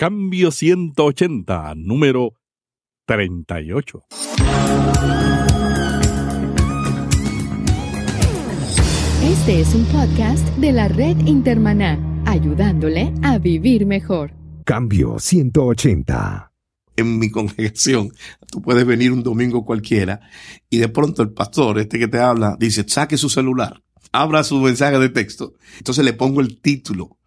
Cambio 180, número 38. Este es un podcast de la red Intermaná, ayudándole a vivir mejor. Cambio 180. En mi congregación, tú puedes venir un domingo cualquiera y de pronto el pastor, este que te habla, dice, saque su celular, abra su mensaje de texto. Entonces le pongo el título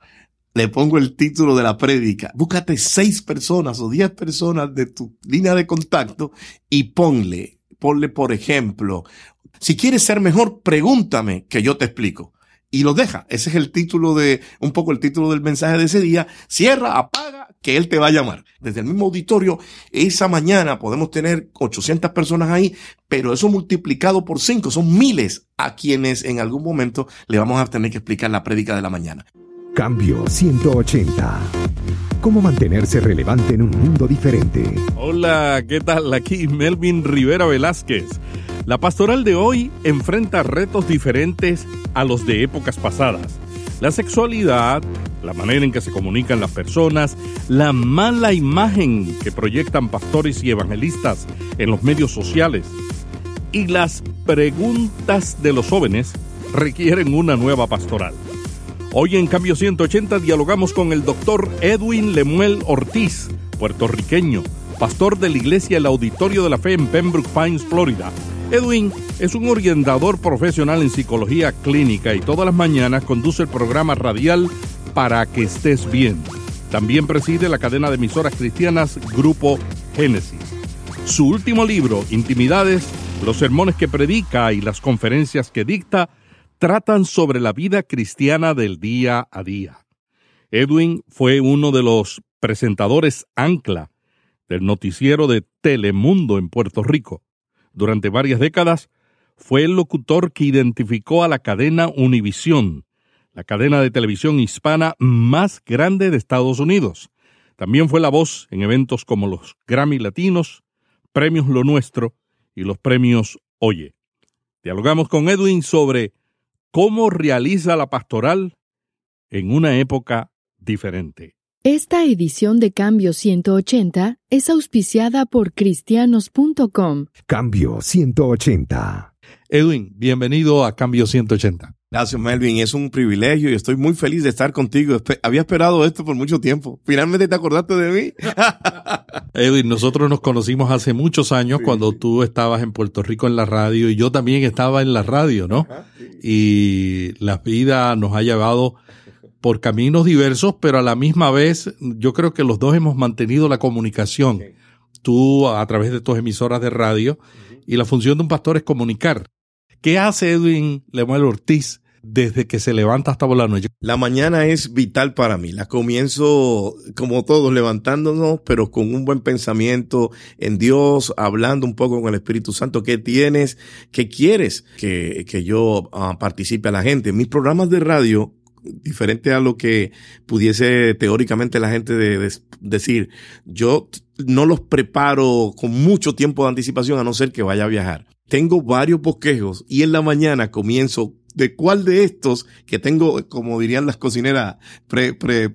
le pongo el título de la prédica. Búscate seis personas o diez personas de tu línea de contacto y ponle, ponle por ejemplo, si quieres ser mejor, pregúntame que yo te explico. Y lo deja. Ese es el título de, un poco el título del mensaje de ese día. Cierra, apaga, que él te va a llamar. Desde el mismo auditorio, esa mañana podemos tener 800 personas ahí, pero eso multiplicado por cinco, son miles a quienes en algún momento le vamos a tener que explicar la prédica de la mañana. Cambio 180. ¿Cómo mantenerse relevante en un mundo diferente? Hola, ¿qué tal? Aquí Melvin Rivera Velázquez. La pastoral de hoy enfrenta retos diferentes a los de épocas pasadas. La sexualidad, la manera en que se comunican las personas, la mala imagen que proyectan pastores y evangelistas en los medios sociales y las preguntas de los jóvenes requieren una nueva pastoral. Hoy en Cambio 180 dialogamos con el doctor Edwin Lemuel Ortiz, puertorriqueño, pastor de la iglesia El Auditorio de la Fe en Pembroke Pines, Florida. Edwin es un orientador profesional en psicología clínica y todas las mañanas conduce el programa radial Para que estés bien. También preside la cadena de emisoras cristianas Grupo Génesis. Su último libro, Intimidades, los sermones que predica y las conferencias que dicta, tratan sobre la vida cristiana del día a día. Edwin fue uno de los presentadores ancla del noticiero de Telemundo en Puerto Rico. Durante varias décadas fue el locutor que identificó a la cadena Univisión, la cadena de televisión hispana más grande de Estados Unidos. También fue la voz en eventos como los Grammy Latinos, Premios Lo Nuestro y los Premios Oye. Dialogamos con Edwin sobre cómo realiza la pastoral en una época diferente. Esta edición de Cambio 180 es auspiciada por cristianos.com. Cambio 180. Edwin, bienvenido a Cambio 180. Gracias, Melvin. Es un privilegio y estoy muy feliz de estar contigo. Había esperado esto por mucho tiempo. Finalmente te acordaste de mí. Edwin, nosotros nos conocimos hace muchos años cuando tú estabas en Puerto Rico en la radio y yo también estaba en la radio, ¿no? Y la vida nos ha llevado por caminos diversos, pero a la misma vez yo creo que los dos hemos mantenido la comunicación. Tú a través de tus emisoras de radio y la función de un pastor es comunicar. ¿Qué hace Edwin Lemuel Ortiz desde que se levanta hasta por la noche? La mañana es vital para mí. La comienzo como todos levantándonos, pero con un buen pensamiento en Dios, hablando un poco con el Espíritu Santo. ¿Qué tienes? ¿Qué quieres que, que yo ah, participe a la gente? Mis programas de radio diferente a lo que pudiese teóricamente la gente de, decir, yo no los preparo con mucho tiempo de anticipación a no ser que vaya a viajar. Tengo varios bosquejos y en la mañana comienzo de cuál de estos que tengo, como dirían las cocineras, pre, pre,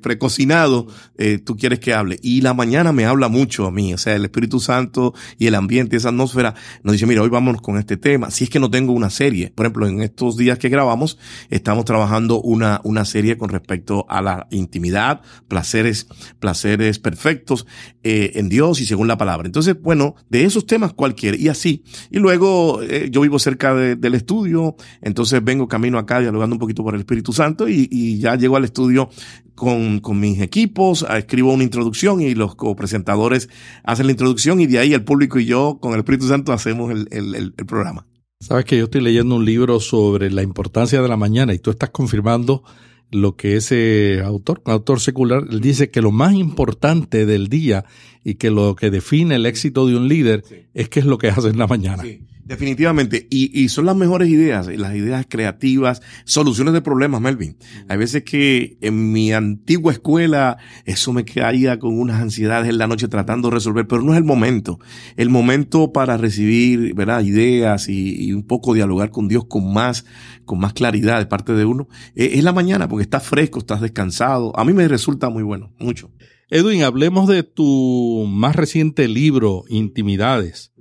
eh, tú quieres que hable. Y la mañana me habla mucho a mí, o sea, el Espíritu Santo y el ambiente, esa atmósfera, nos dice, mira, hoy vámonos con este tema. Si es que no tengo una serie, por ejemplo, en estos días que grabamos, estamos trabajando una, una serie con respecto a la intimidad, placeres, placeres perfectos eh, en Dios y según la palabra. Entonces, bueno, de esos temas cualquiera, y así. Y luego, eh, yo vivo cerca de, del estudio, entonces vengo camino acá dialogando un poquito por el Espíritu Santo y, ya llego al estudio con, mis equipos, escribo una introducción y los copresentadores hacen la introducción y de ahí el público y yo con el Espíritu Santo hacemos el, programa. Sabes que yo estoy leyendo un libro sobre la importancia de la mañana y tú estás confirmando lo que ese autor, un autor secular, él dice que lo más importante del día y que lo que define el éxito de un líder es qué es lo que hace en la mañana. Definitivamente. Y, y, son las mejores ideas, las ideas creativas, soluciones de problemas, Melvin. Hay veces que en mi antigua escuela eso me caía con unas ansiedades en la noche tratando de resolver, pero no es el momento. El momento para recibir, ¿verdad? Ideas y, y un poco dialogar con Dios con más, con más claridad de parte de uno, es, es la mañana porque estás fresco, estás descansado. A mí me resulta muy bueno, mucho. Edwin, hablemos de tu más reciente libro, Intimidades.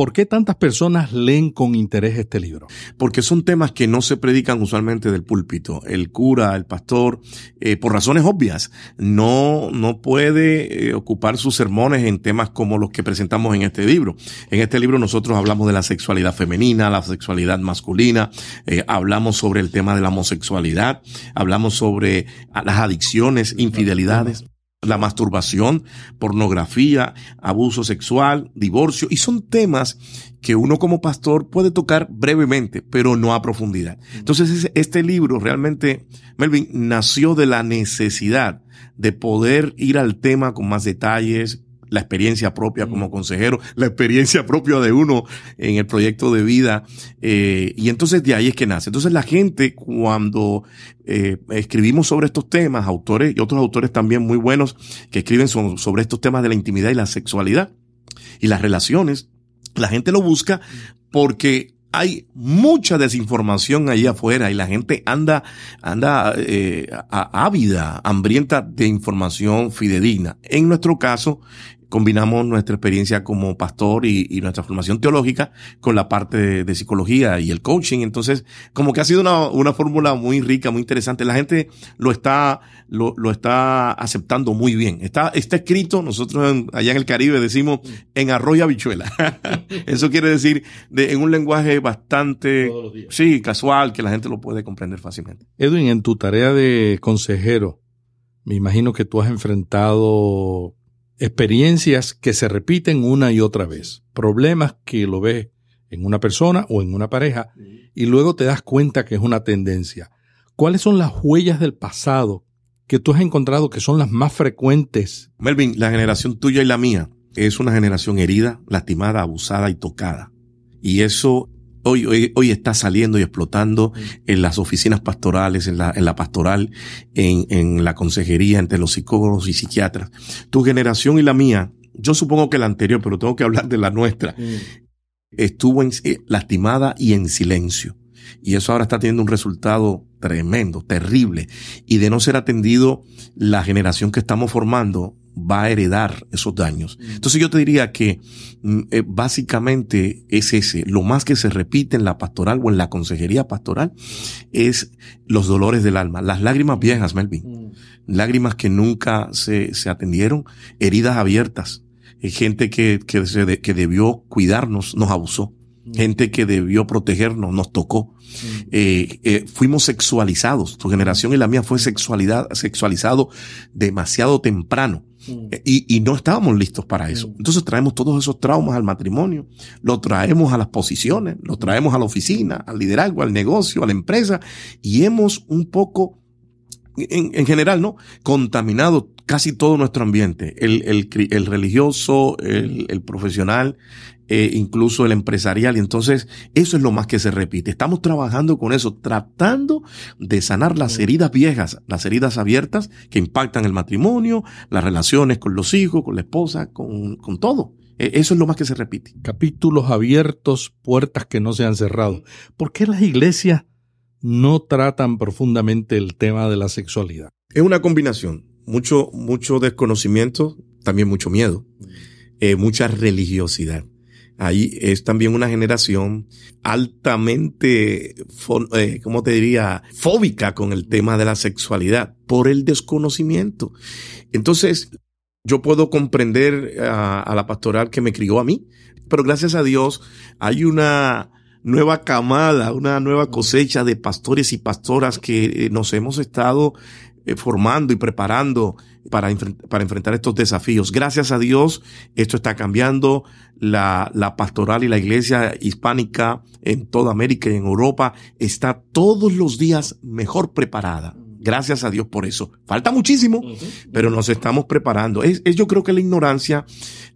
¿Por qué tantas personas leen con interés este libro? Porque son temas que no se predican usualmente del púlpito. El cura, el pastor, eh, por razones obvias, no, no puede eh, ocupar sus sermones en temas como los que presentamos en este libro. En este libro nosotros hablamos de la sexualidad femenina, la sexualidad masculina, eh, hablamos sobre el tema de la homosexualidad, hablamos sobre las adicciones, infidelidades la masturbación, pornografía, abuso sexual, divorcio, y son temas que uno como pastor puede tocar brevemente, pero no a profundidad. Entonces, este libro realmente, Melvin, nació de la necesidad de poder ir al tema con más detalles, la experiencia propia como mm. consejero, la experiencia propia de uno en el proyecto de vida. Eh, y entonces de ahí es que nace. Entonces la gente cuando eh, escribimos sobre estos temas, autores y otros autores también muy buenos que escriben sobre estos temas de la intimidad y la sexualidad y las relaciones, la gente lo busca porque hay mucha desinformación ahí afuera y la gente anda, anda eh, ávida, hambrienta de información fidedigna. En nuestro caso, combinamos nuestra experiencia como pastor y, nuestra formación teológica con la parte de, psicología y el coaching. Entonces, como que ha sido una, una fórmula muy rica, muy interesante. La gente lo está, lo, lo está aceptando muy bien. Está, está escrito, nosotros allá en el Caribe decimos en arroyo habichuela. Eso quiere decir de, en un lenguaje bastante, sí, casual, que la gente lo puede comprender fácilmente. Edwin, en tu tarea de consejero, me imagino que tú has enfrentado experiencias que se repiten una y otra vez, problemas que lo ves en una persona o en una pareja y luego te das cuenta que es una tendencia. ¿Cuáles son las huellas del pasado que tú has encontrado que son las más frecuentes? Melvin, la generación tuya y la mía es una generación herida, lastimada, abusada y tocada. Y eso hoy, hoy, está saliendo y explotando en las oficinas pastorales, en la, en la pastoral, en, en la consejería, entre los psicólogos y psiquiatras. Tu generación y la mía, yo supongo que la anterior, pero tengo que hablar de la nuestra, estuvo en, eh, lastimada y en silencio. Y eso ahora está teniendo un resultado tremendo, terrible. Y de no ser atendido, la generación que estamos formando va a heredar esos daños. Entonces yo te diría que mm, eh, básicamente es ese, lo más que se repite en la pastoral o en la consejería pastoral es los dolores del alma, las lágrimas viejas, Melvin, lágrimas que nunca se, se atendieron, heridas abiertas, eh, gente que, que, se que debió cuidarnos, nos abusó gente que debió protegernos, nos tocó. Eh, eh, fuimos sexualizados. Tu generación y la mía fue sexualidad, sexualizado demasiado temprano. Eh, y, y, no estábamos listos para eso. Entonces traemos todos esos traumas al matrimonio, lo traemos a las posiciones, lo traemos a la oficina, al liderazgo, al negocio, a la empresa, y hemos un poco, en, en general, ¿no? Contaminado casi todo nuestro ambiente, el, el, el religioso, el, el profesional, eh, incluso el empresarial. Y entonces eso es lo más que se repite. Estamos trabajando con eso, tratando de sanar las heridas viejas, las heridas abiertas que impactan el matrimonio, las relaciones con los hijos, con la esposa, con, con todo. E, eso es lo más que se repite. Capítulos abiertos, puertas que no se han cerrado. ¿Por qué las iglesias no tratan profundamente el tema de la sexualidad? Es una combinación. Mucho, mucho desconocimiento, también mucho miedo, eh, mucha religiosidad. Ahí es también una generación altamente, eh, ¿cómo te diría?, fóbica con el tema de la sexualidad por el desconocimiento. Entonces, yo puedo comprender a, a la pastoral que me crió a mí, pero gracias a Dios hay una nueva camada, una nueva cosecha de pastores y pastoras que eh, nos hemos estado eh, formando y preparando para, para enfrentar estos desafíos. Gracias a Dios, esto está cambiando. La, la pastoral y la iglesia hispánica en toda América y en Europa está todos los días mejor preparada. Gracias a Dios por eso. Falta muchísimo, pero nos estamos preparando. Es, es, yo creo que la ignorancia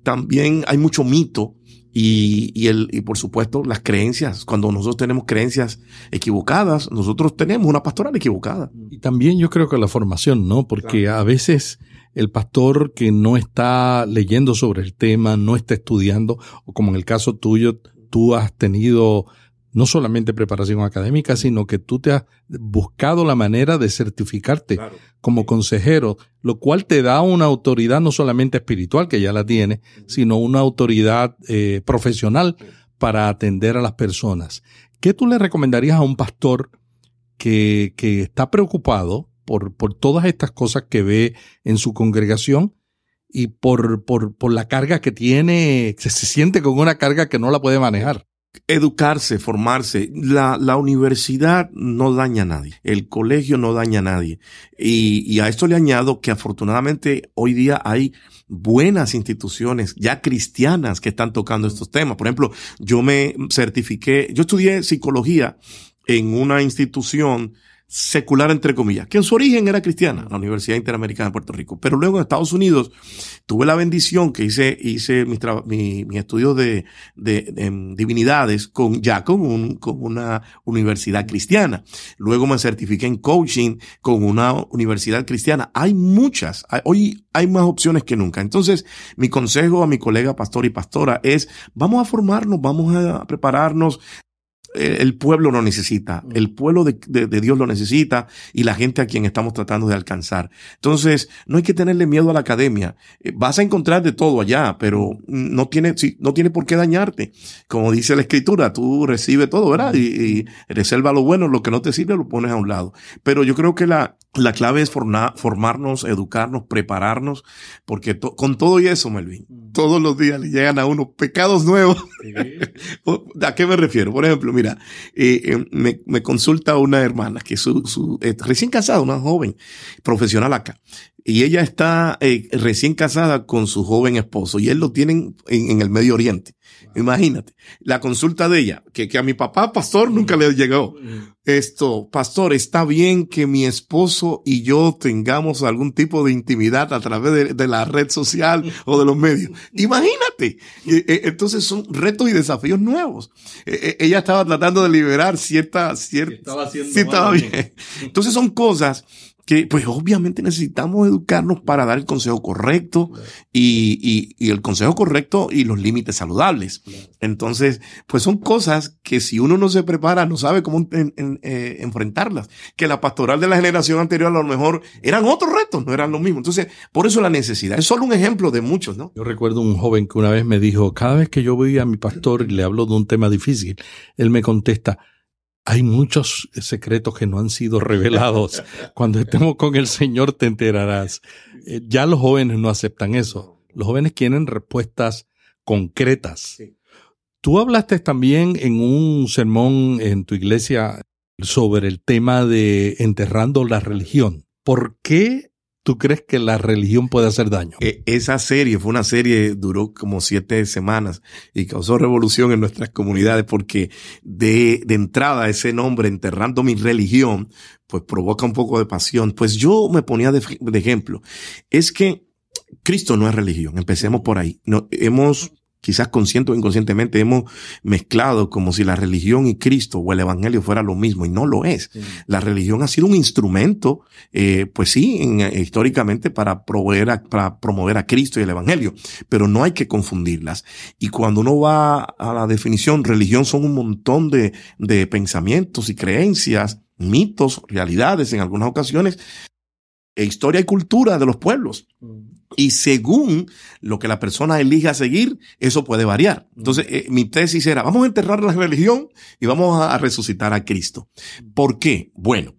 también hay mucho mito Y, y, el, y por supuesto las creencias. Cuando nosotros tenemos creencias equivocadas, nosotros tenemos una pastoral equivocada. Y también yo creo que la formación, ¿no? Porque Claro. a veces el pastor que no está leyendo sobre el tema, no está estudiando, o como en el caso tuyo, tú has tenido no solamente preparación académica, sino que tú te has buscado la manera de certificarte como consejero, lo cual te da una autoridad no solamente espiritual, que ya la tiene, sino una autoridad eh, profesional para atender a las personas. ¿Qué tú le recomendarías a un pastor que, que está preocupado por, por todas estas cosas que ve en su congregación y por, por, por la carga que tiene, se, se siente con una carga que no la puede manejar? Educarse, formarse. La, la universidad no daña a nadie. El colegio no daña a nadie. Y, y a esto le añado que afortunadamente hoy día hay buenas instituciones ya cristianas que están tocando estos temas. Por ejemplo, yo me certifiqué, yo estudié psicología en una institución secular entre comillas, que en su origen era cristiana, la Universidad Interamericana de Puerto Rico. Pero luego en Estados Unidos tuve la bendición que hice, hice mis, mi, mi estudios de, de, de, em, divinidades con, ya con, un, con una universidad cristiana. Luego me certifiqué en coaching con una universidad cristiana. Hay muchas, hoy hay más opciones que nunca. Entonces, mi consejo a mi colega pastor y pastora es, vamos a formarnos, vamos a prepararnos, el pueblo lo necesita, el pueblo de, de- de Dios lo necesita y la gente a quien estamos tratando de alcanzar. Entonces, no hay que tenerle miedo a la academia. Eh, Vas a encontrar de todo allá, pero no tiene, sí, no tiene por qué dañarte. Como dice la escritura, tú recibes todo, ¿verdad? Y, y reserva lo bueno, lo que no te sirve lo pones a un lado. Pero yo creo que la, la clave es forna- formarnos, educarnos, prepararnos, porque to- con todo y eso, Melvin, todos los días le llegan a uno pecados nuevos. ¿A qué me refiero? Por ejemplo, mira, eh, eh, me, me consulta una hermana que su, su eh, recién casada, una joven profesional acá, y ella está eh, recién casada con su joven esposo y él lo tienen en, en el Medio Oriente. Imagínate, la consulta de ella, que, que a mi papá pastor nunca le llegó. Esto, pastor, está bien que mi esposo y yo tengamos algún tipo de intimidad a través de, de la red social o de los medios. Imagínate. Eh, eh, Entonces son retos y desafíos nuevos. Ella estaba tratando de liberar cierta, cierta, estaba bien. Entonces son cosas que pues obviamente necesitamos educarnos para dar el consejo correcto y, y, y el consejo correcto y los límites saludables. Entonces, pues son cosas que si uno no se prepara, no sabe cómo eh, enfrentarlas. Que la pastoral de la generación anterior a lo mejor eran otros retos, no eran los mismos. Entonces, por eso la necesidad. Es solo un ejemplo de muchos, ¿no? Yo recuerdo un joven que una vez me dijo, cada vez que yo voy a mi pastor y le hablo de un tema difícil, él me contesta, hay muchos secretos que no han sido revelados. Cuando estemos con el Señor te enterarás. Eh, ya los jóvenes no aceptan eso. Los jóvenes quieren respuestas concretas. Sí. Tú hablaste también en un sermón en tu iglesia sobre el tema de enterrando la religión. ¿Por qué tú crees que la religión puede hacer daño? Eh, esa serie fue una serie, duró como siete semanas y causó revolución en nuestras comunidades porque de, de entrada ese nombre, enterrando mi religión, pues provoca un poco de pasión. Pues yo me ponía de, de ejemplo. Es que Cristo no es religión. Empecemos por ahí. No, hemos, quizás consciente o inconscientemente, hemos mezclado como si la religión y Cristo o el Evangelio fuera lo mismo y no lo es. La religión ha sido un instrumento, eh, pues sí, en- eh, históricamente para proveer, a- para promover a Cristo y el Evangelio, pero no hay que confundirlas. Y cuando uno va a la definición, religión son un montón de, de pensamientos y creencias, mitos, realidades en algunas ocasiones, e historia y cultura de los pueblos. Y según lo que la persona elija seguir, eso puede variar. Entonces, eh, mi tesis era, vamos a enterrar la religión y vamos a, a resucitar a Cristo. ¿Por qué? Bueno,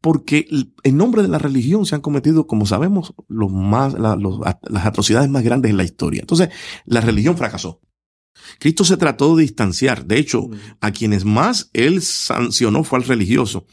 porque en nombre de la religión se han cometido, como sabemos, los más, la- los- a- las atrocidades más grandes en la historia. Entonces, la religión fracasó. Cristo se trató de distanciar. De hecho, a quienes más él sancionó fue al religioso.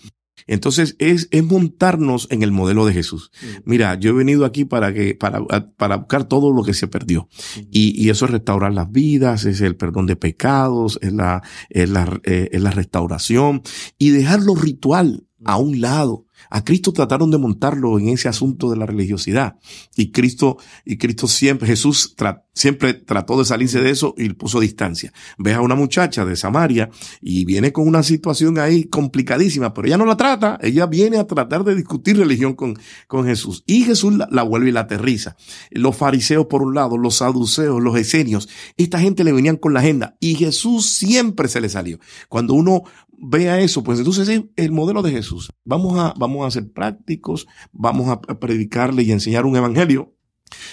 Entonces es, es montarnos en el modelo de Jesús. Mira, yo he venido aquí para que, para, para buscar todo lo que se perdió. Y, y eso es restaurar las vidas, es el perdón de pecados, es la, es la, eh, es la restauración y dejar lo ritual a un lado A Cristo trataron de montarlo en ese asunto de la religiosidad. Y Cristo, y Cristo siempre, Jesús siempre trató de salirse de eso y puso distancia. Ves a una muchacha de Samaria y viene con una situación ahí complicadísima, pero ella no la trata, ella viene a tratar de discutir religión con, con Jesús. Y Jesús la, la vuelve y la aterriza. Los fariseos por un lado, los saduceos, los esenios, esta gente le venían con la agenda y Jesús siempre se le salió. Cuando uno vea eso, pues entonces es el modelo de Jesús. Vamos a, vamos a ser prácticos, vamos a predicarle y enseñar un evangelio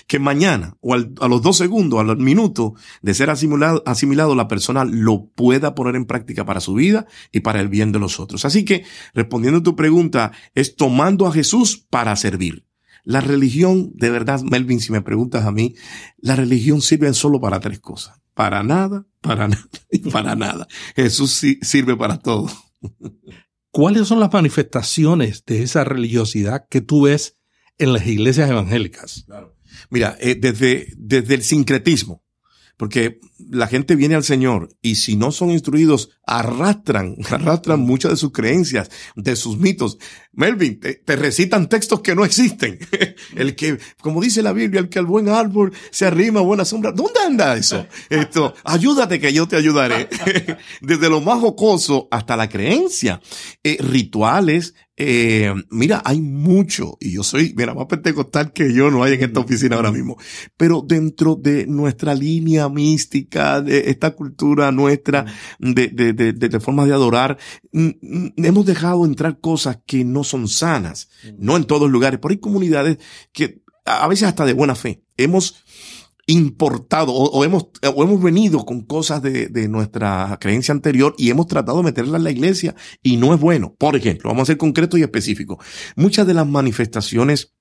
que mañana o a los dos segundos, al minuto de ser asimilado, asimilado, la persona lo pueda poner en práctica para su vida y para el bien de los otros. Así que, respondiendo a tu pregunta, es tomando a Jesús para servir. La religión, de verdad, Melvin, si me preguntas a mí, la religión sirve solo para tres cosas. Para nada, para nada y para nada. Jesús sí sirve para todo. ¿Cuáles son las manifestaciones de esa religiosidad que tú ves en las iglesias evangélicas? Mira, eh, desde, desde el sincretismo, porque la gente viene al Señor y si no son instruidos, arrastran, arrastran muchas de sus creencias, de sus mitos. Melvin, te, recitan textos que no existen. el que, como dice la Biblia, el que al buen árbol se arrima buena sombra. ¿Dónde anda eso? Esto, ayúdate que yo te ayudaré. Desde lo más jocoso hasta la creencia. Eh, rituales, eh, mira, hay mucho, y yo soy, mira, más pentecostal que yo no hay en esta oficina ahora mismo, pero dentro de nuestra línea mística, de esta cultura nuestra, de, de, de, de formas de adorar, hemos dejado entrar cosas que no son sanas, no en todos lugares, pero hay comunidades que a veces hasta de buena fe, hemos importado o, hemos, o hemos venido con cosas de, de, nuestra creencia anterior y hemos tratado de meterla en la iglesia y no es bueno. Por ejemplo, vamos a ser concretos y específicos. Muchas de las manifestaciones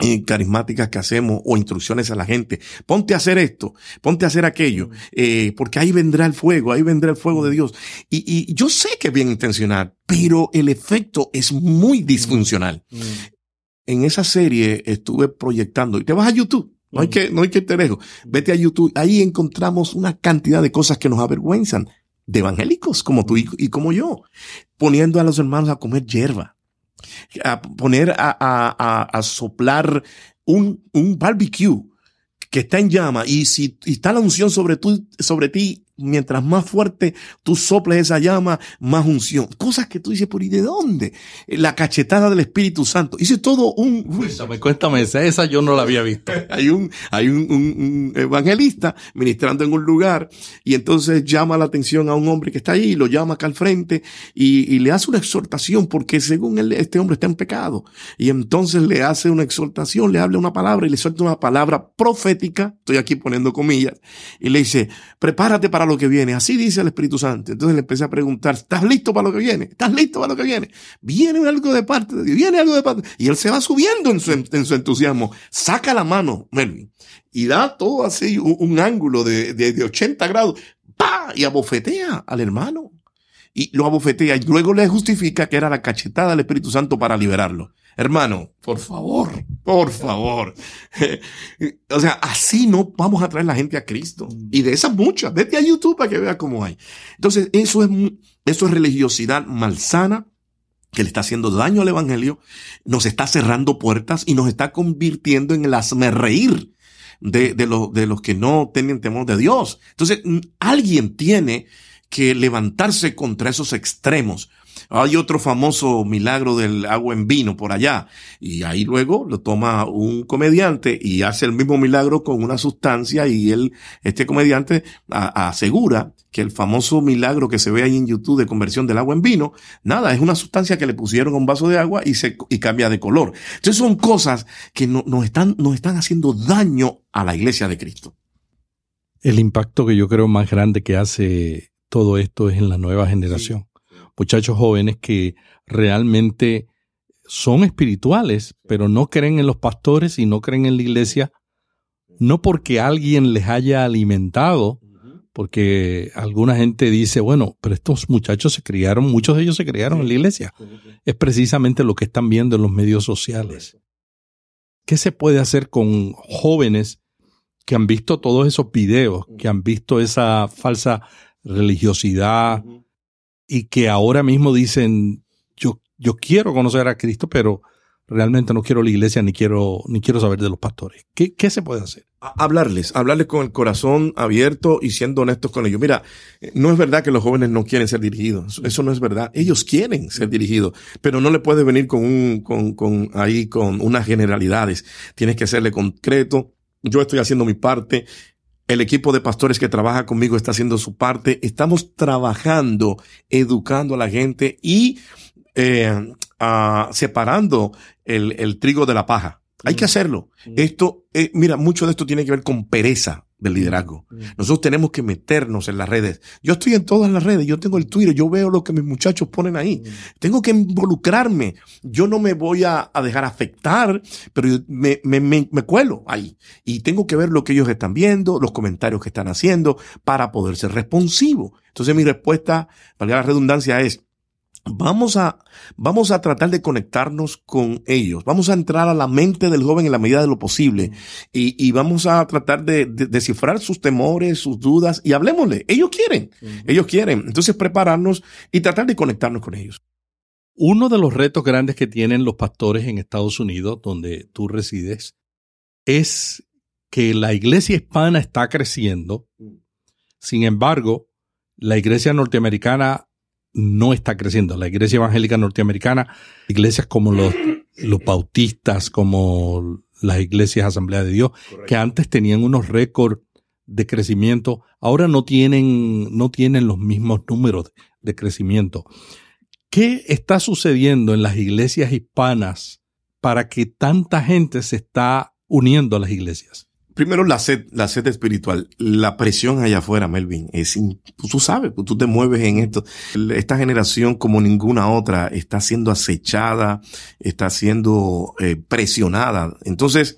eh, carismáticas que hacemos o instrucciones a la gente. Ponte a hacer esto, ponte a hacer aquello, eh, porque ahí vendrá el fuego, ahí vendrá el fuego de Dios. Y, y yo sé que es bien intencional, pero el efecto es muy disfuncional. En esa serie estuve proyectando, y te vas a YouTube, no hay que, no hay que te dejo. Vete a YouTube. Ahí encontramos una cantidad de cosas que nos avergüenzan. De evangélicos como tú y, como yo. Poniendo a los hermanos a comer hierba. A poner a, a, a, soplar un, un barbecue que está en llama. Y si está la unción sobre, tú, sobre ti mientras más fuerte tú soples esa llama, más unción. Cosas que tú dices, por ¿y de dónde? La cachetada del Espíritu Santo. Hice todo un... Cuéntame, cuéntame, esa, yo no la había visto. hay un, hay un, un, evangelista ministrando en un lugar y entonces llama la atención a un hombre que está ahí, lo llama acá al frente y, y le hace una exhortación porque según él, este hombre está en pecado. Y entonces le hace una exhortación, le habla una palabra y le suelta una palabra profética, estoy aquí poniendo comillas, y le dice, prepárate para lo que viene. Así dice el Espíritu Santo. Entonces le empecé a preguntar, ¿estás listo para lo que viene? ¿Estás listo para lo que viene? Viene algo de parte de Dios, viene algo de parte. Y él se va subiendo en su, en su entusiasmo. Saca la mano, Melvin, y da todo así un, ángulo de, de, de 80 grados. ¡Pah! Y abofetea al hermano y lo abofetea y luego le justifica que era la cachetada del Espíritu Santo para liberarlo. Hermano, por favor, por favor. o sea, así no vamos a traer la gente a Cristo. Y de esas muchas, vete a YouTube para que vea cómo hay. Entonces, eso es, eso es religiosidad malsana que le está haciendo daño al evangelio, nos está cerrando puertas y nos está convirtiendo en el asmerreír de, de, de los que no tienen temor de Dios. Entonces, alguien tiene que levantarse contra esos extremos. Hay otro famoso milagro del agua en vino por allá. Y ahí luego lo toma un comediante y hace el mismo milagro con una sustancia y él, este comediante asegura que el famoso milagro que se ve ahí en YouTube de conversión del agua en vino, nada, es una sustancia que le pusieron a un vaso de agua y se, y cambia de color. Entonces son cosas que no, nos están, nos están haciendo daño a la iglesia de Cristo. El impacto que yo creo más grande que hace todo esto es en la nueva generación. Muchachos jóvenes que realmente son espirituales, pero no creen en los pastores y no creen en la iglesia, no porque alguien les haya alimentado, porque alguna gente dice, bueno, pero estos muchachos se criaron, muchos de ellos se criaron en la iglesia. Es precisamente lo que están viendo en los medios sociales. ¿Qué se puede hacer con jóvenes que han visto todos esos videos, que han visto esa falsa religiosidad y que ahora mismo dicen, yo yo quiero conocer a Cristo, pero realmente no quiero la iglesia ni quiero, ni quiero saber de los pastores. ¿Qué, qué se puede hacer? Hablarles, hablarles con el corazón abierto y siendo honestos con ellos. Mira, no es verdad que los jóvenes no quieren ser dirigidos. Eso no es verdad. Ellos quieren ser dirigidos, pero no le puedes venir con un, con, con ahí, con unas generalidades. Tienes que serle concreto. Yo estoy haciendo mi parte. El equipo de pastores que trabaja conmigo está haciendo su parte. Estamos trabajando, educando a la gente y eh, separando el, el, trigo de la paja. Hay que mm. hacerlo. Mm. Esto, eh, mira, mucho de esto tiene que ver con pereza del liderazgo. Mm. Nosotros tenemos que meternos en las redes. Yo estoy en todas las redes, yo tengo el Twitter, yo veo lo que mis muchachos ponen ahí. Tengo que involucrarme. Yo no me voy a, a dejar afectar, pero me, me, me, me, cuelo ahí. Y tengo que ver lo que ellos están viendo, los comentarios que están haciendo, para poder ser responsivo. Entonces mi respuesta, para la redundancia, es, Vamos a, vamos a tratar de conectarnos con ellos. Vamos a entrar a la mente del joven en la medida de lo posible. Y, y vamos a tratar de, descifrar sus temores, sus dudas y hablemosle. Ellos quieren. Ellos quieren. Entonces prepararnos y tratar de conectarnos con ellos. Uno de los retos grandes que tienen los pastores en Estados Unidos, donde tú resides, es que la iglesia hispana está creciendo. Sin embargo, la iglesia norteamericana no está creciendo. La iglesia evangélica norteamericana, iglesias como los, los bautistas, como las iglesias Asamblea de Dios, que antes tenían unos récords de crecimiento, ahora no tienen, no tienen los mismos números de crecimiento. ¿Qué está sucediendo en las iglesias hispanas para que tanta gente se está uniendo a las iglesias? Primero, la sed, la sed espiritual. La presión allá afuera, Melvin, es, tú sabes, tú te mueves en esto. Esta generación, como ninguna otra, está siendo acechada, está siendo eh, presionada. Entonces,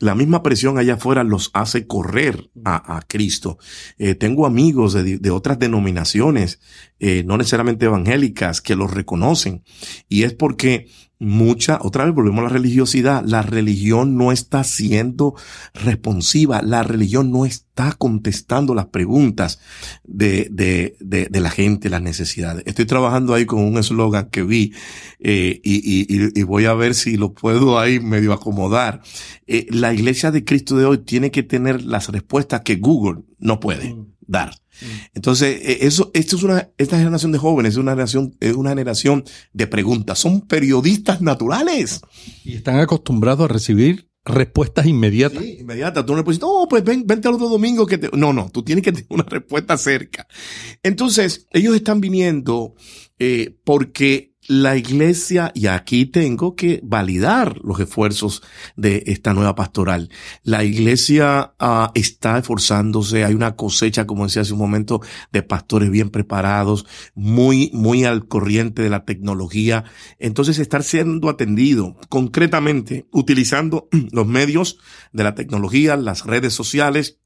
la misma presión allá afuera los hace correr a, Cristo. Eh, tengo amigos de, otras denominaciones, eh, no necesariamente evangélicas, que los reconocen. Y es porque mucha, otra vez volvemos a la religiosidad, la religión no está siendo responsiva, la religión no está contestando las preguntas de, de, de, la gente, las necesidades. Estoy trabajando ahí con un eslogan que vi eh, y, y, y, voy a ver si lo puedo ahí medio acomodar. Eh, la iglesia de Cristo de hoy tiene que tener las respuestas que Google no puede mm. dar. Mm. Entonces, e, eso, esto es una, esta generación de jóvenes es una generación, es una generación de preguntas. Son periodistas naturales. Y están acostumbrados a recibir respuestas inmediatas. Sí, inmediatas. Tú no le puedes decir, no, pues ven, vente al otro domingo que te... No, no, tú tienes que tener una respuesta cerca. Entonces, ellos están viniendo eh, porque la iglesia, y aquí tengo que validar los esfuerzos de esta nueva pastoral. La iglesia uh, está esforzándose, hay una cosecha, como decía hace un momento, de pastores bien preparados, muy, muy al corriente de la tecnología. Entonces, estar siendo atendido concretamente, utilizando los medios de la tecnología, las redes sociales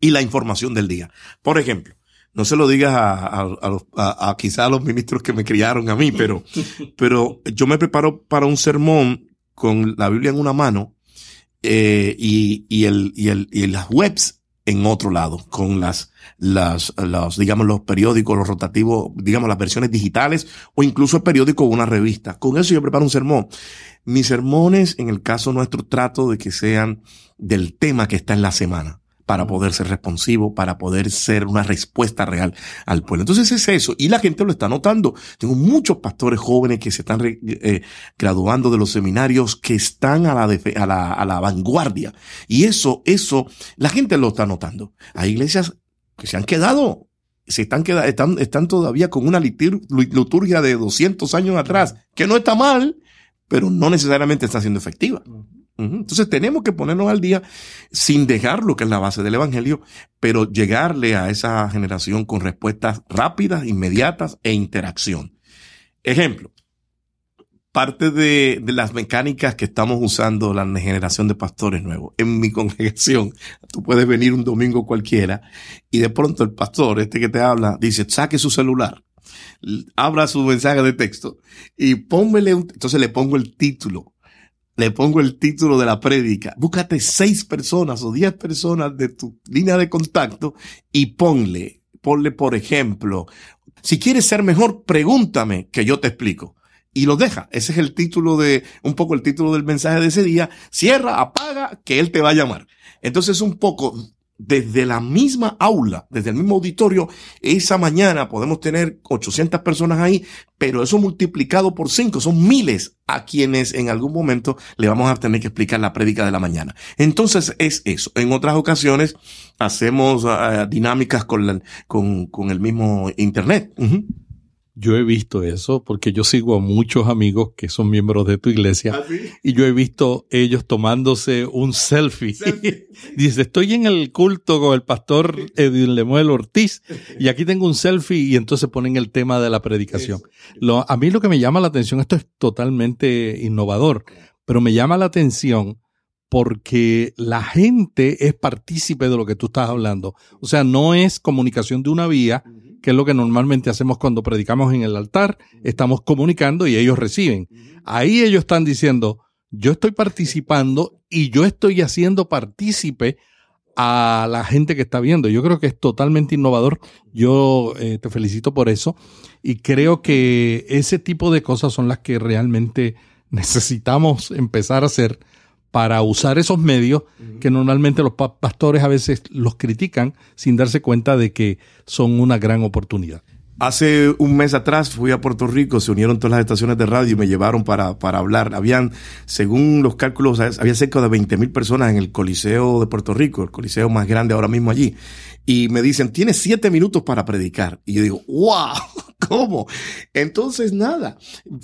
y la información del día. Por ejemplo, no se lo digas a, a, a, quizá a los ministros que me criaron a mí, pero, pero yo me preparo para un sermón con la Biblia en una mano eh, y, y, el, y, el, y las webs en otro lado, con las, las, los, digamos, los periódicos, los rotativos, digamos, las versiones digitales o incluso el periódico o una revista. Con eso yo preparo un sermón. Mis sermones, en el caso nuestro, trato de que sean del tema que está en la semana para poder ser responsivo, para poder ser una respuesta real al pueblo. Entonces es eso, y la gente lo está notando. Tengo muchos pastores jóvenes que se están eh, graduando de los seminarios, que están a la, vanguardia. Y eso, eso, la gente lo está notando. Hay iglesias que se han quedado se están, quedando, están, están todavía con una liturgia de 200 años atrás, que no está mal, pero no necesariamente está siendo efectiva. Entonces tenemos que ponernos al día sin dejar lo que es la base del Evangelio, pero llegarle a esa generación con respuestas rápidas, inmediatas e interacción. Ejemplo, parte de, las mecánicas que estamos usando la generación de pastores nuevos. En mi congregación, tú puedes venir un domingo cualquiera y de pronto el pastor, este que te habla, dice, saque su celular, abra su mensaje de texto y pónmele un, entonces le pongo el título le pongo el título de la prédica. Búscate seis personas o diez personas de tu línea de contacto y ponle, ponle por ejemplo, si quieres ser mejor, pregúntame que yo te explico. y los deja. Ese es el título de, un poco el título del mensaje de ese día. Cierra, apaga, que él te va a llamar. Entonces un poco desde la misma aula, desde el mismo auditorio, esa mañana podemos tener 800 personas ahí, pero eso multiplicado por 5 son miles a quienes en algún momento le vamos a tener que explicar la prédica de la mañana. Entonces es eso. En otras ocasiones hacemos uh, dinámicas con, con, con, el mismo Internet. Yo he visto eso porque yo sigo a muchos amigos que son miembros de tu iglesia ¿Ah, sí? y yo he visto ellos tomándose un selfie. selfie. Dice, estoy en el culto con el pastor Edwin Lemuel Ortiz y aquí tengo un selfie y entonces ponen el tema de la predicación. Lo, a mí lo que me llama la atención, esto es totalmente innovador, pero me llama la atención porque la gente es partícipe de lo que tú estás hablando. O sea, no es comunicación de una vía, que es lo que normalmente hacemos cuando predicamos en el altar. Estamos comunicando y ellos reciben. Ahí ellos están diciendo, yo estoy participando y yo estoy haciendo partícipe a la gente que está viendo. Yo creo que es totalmente innovador. Yo eh, te felicito por eso. Y creo que ese tipo de cosas son las que realmente necesitamos empezar a hacer para usar esos medios que normalmente los pastores a veces los critican sin darse cuenta de que son una gran oportunidad. Hace un mes atrás fui a Puerto Rico, se unieron todas las estaciones de radio y me llevaron para, para hablar. Habían, según los cálculos, había cerca de 20 mil personas en el Coliseo de Puerto Rico, el Coliseo más grande ahora mismo allí. Y me dicen, tienes siete minutos para predicar. Y yo digo, wow, ¿cómo? Entonces, nada.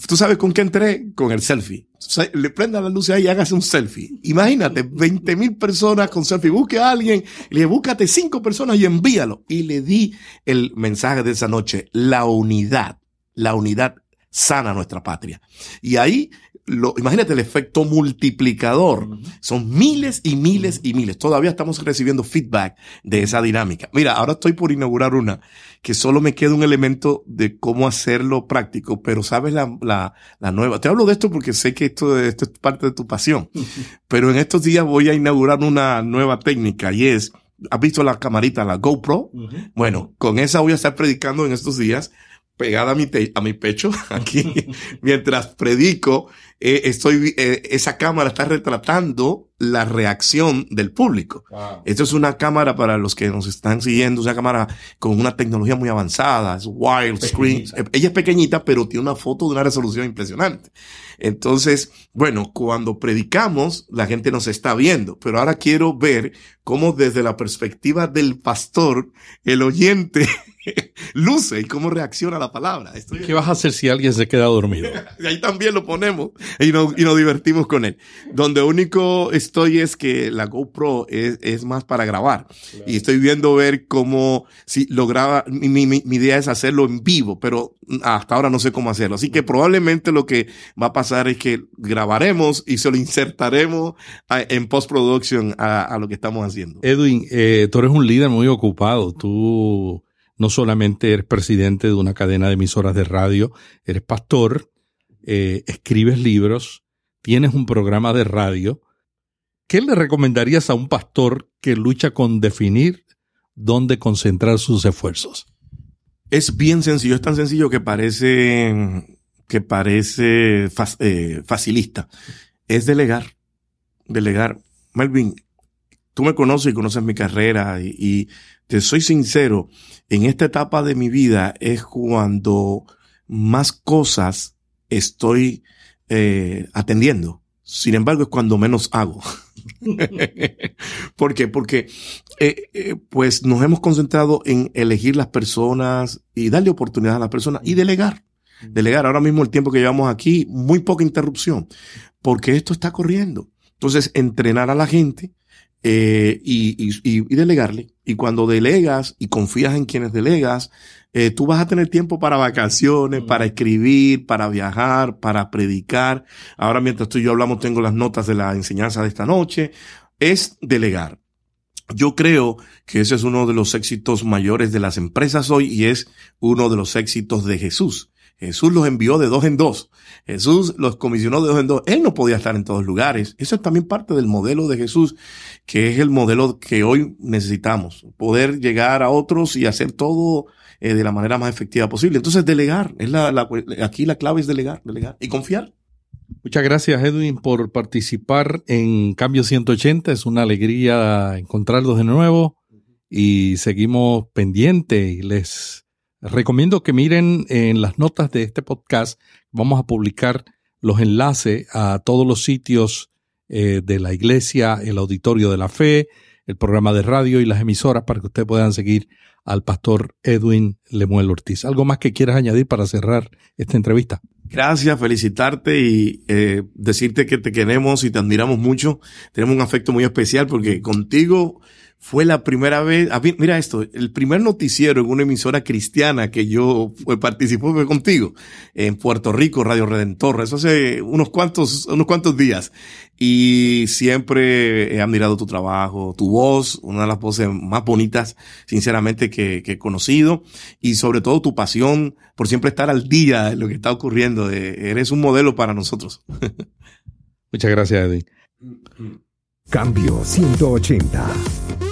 ¿Tú sabes con qué entré? Con el selfie. Le prenda la luz ahí y hágase un selfie. Imagínate, 20 mil personas con selfie. Busque a alguien, le búscate cinco personas y envíalo. Y le di el mensaje de esa noche, la unidad, la unidad sana nuestra patria. Y ahí lo, imagínate el efecto multiplicador. Uh -huh. Son miles y miles y miles. Todavía estamos recibiendo feedback de esa dinámica. Mira, ahora estoy por inaugurar una que solo me queda un elemento de cómo hacerlo práctico, pero sabes la, la, la nueva. Te hablo de esto porque sé que esto, esto es parte de tu pasión, uh -huh. pero en estos días voy a inaugurar una nueva técnica y es, ¿has visto la camarita, la GoPro? Uh -huh. Bueno, con esa voy a estar predicando en estos días pegada a mi, a mi pecho, aquí, mientras predico, eh, estoy, eh, esa cámara está retratando la reacción del público. Wow. Esto es una cámara para los que nos están siguiendo, es una cámara con una tecnología muy avanzada, es wild screen. Ella es pequeñita, pero tiene una foto de una resolución impresionante. Entonces, bueno, cuando predicamos, la gente nos está viendo, pero ahora quiero ver cómo desde la perspectiva del pastor, el oyente luce y cómo reacciona la palabra. Estoy... ¿Qué vas a hacer si alguien se queda dormido? Ahí también lo ponemos y nos, y nos divertimos con él. Donde único estoy es que la GoPro es, es más para grabar. Claro. Y estoy viendo ver cómo, si lo graba, mi, mi, mi idea es hacerlo en vivo, pero hasta ahora no sé cómo hacerlo. Así que probablemente lo que va a pasar es que grabaremos y se lo insertaremos a, en postproduction a, a, lo que estamos haciendo. Edwin, eh, tú eres un líder muy ocupado. Tú no solamente eres presidente de una cadena de emisoras de radio, eres pastor, eh, escribes libros, tienes un programa de radio. ¿Qué le recomendarías a un pastor que lucha con definir dónde concentrar sus esfuerzos? Es bien sencillo, es tan sencillo que parece, que parece eh, facilista. Es delegar, delegar. Melvin, tú me conoces y conoces mi carrera y, y te soy sincero, en esta etapa de mi vida es cuando más cosas estoy eh, atendiendo. Sin embargo, es cuando menos hago. ¿Por qué? Porque eh, eh, pues nos hemos concentrado en elegir las personas y darle oportunidad a las personas y delegar. Delegar. Ahora mismo el tiempo que llevamos aquí, muy poca interrupción, porque esto está corriendo. Entonces, entrenar a la gente eh, y, y, y, delegarle. Y cuando delegas y confías en quienes delegas, eh, tú vas a tener tiempo para vacaciones, mm. para escribir, para viajar, para predicar. Ahora mientras tú y yo hablamos tengo las notas de la enseñanza de esta noche. Es delegar. Yo creo que ese es uno de los éxitos mayores de las empresas hoy y es uno de los éxitos de Jesús. Jesús los envió de dos en dos. Jesús los comisionó de dos en dos. Él no podía estar en todos lugares. Eso es también parte del modelo de Jesús, que es el modelo que hoy necesitamos. Poder llegar a otros y hacer todo eh, de la manera más efectiva posible. Entonces, delegar. Es la, la, aquí la clave es delegar, delegar y confiar. Muchas gracias, Edwin, por participar en Cambio 180. Es una alegría encontrarlos de nuevo y seguimos pendientes. Y recomiendo que miren en las notas de este podcast. Vamos a publicar los enlaces a todos los sitios eh, de la iglesia, el auditorio de la fe, el programa de radio y las emisoras para que ustedes puedan seguir al pastor Edwin Lemuel Ortiz. ¿Algo más que quieras añadir para cerrar esta entrevista? Gracias, felicitarte y eh, decirte que te queremos y te admiramos mucho. Tenemos un afecto muy especial porque contigo fue la primera vez, mira esto, el primer noticiero en una emisora cristiana que yo participó fue contigo, en Puerto Rico, Radio Redentor, eso hace unos cuantos, unos cuantos días. Y siempre he admirado tu trabajo, tu voz, una de las voces más bonitas, sinceramente, que, que he conocido, y sobre todo tu pasión por siempre estar al día de lo que está ocurriendo. Eres un modelo para nosotros. Muchas gracias, Eddie. Cambio 180.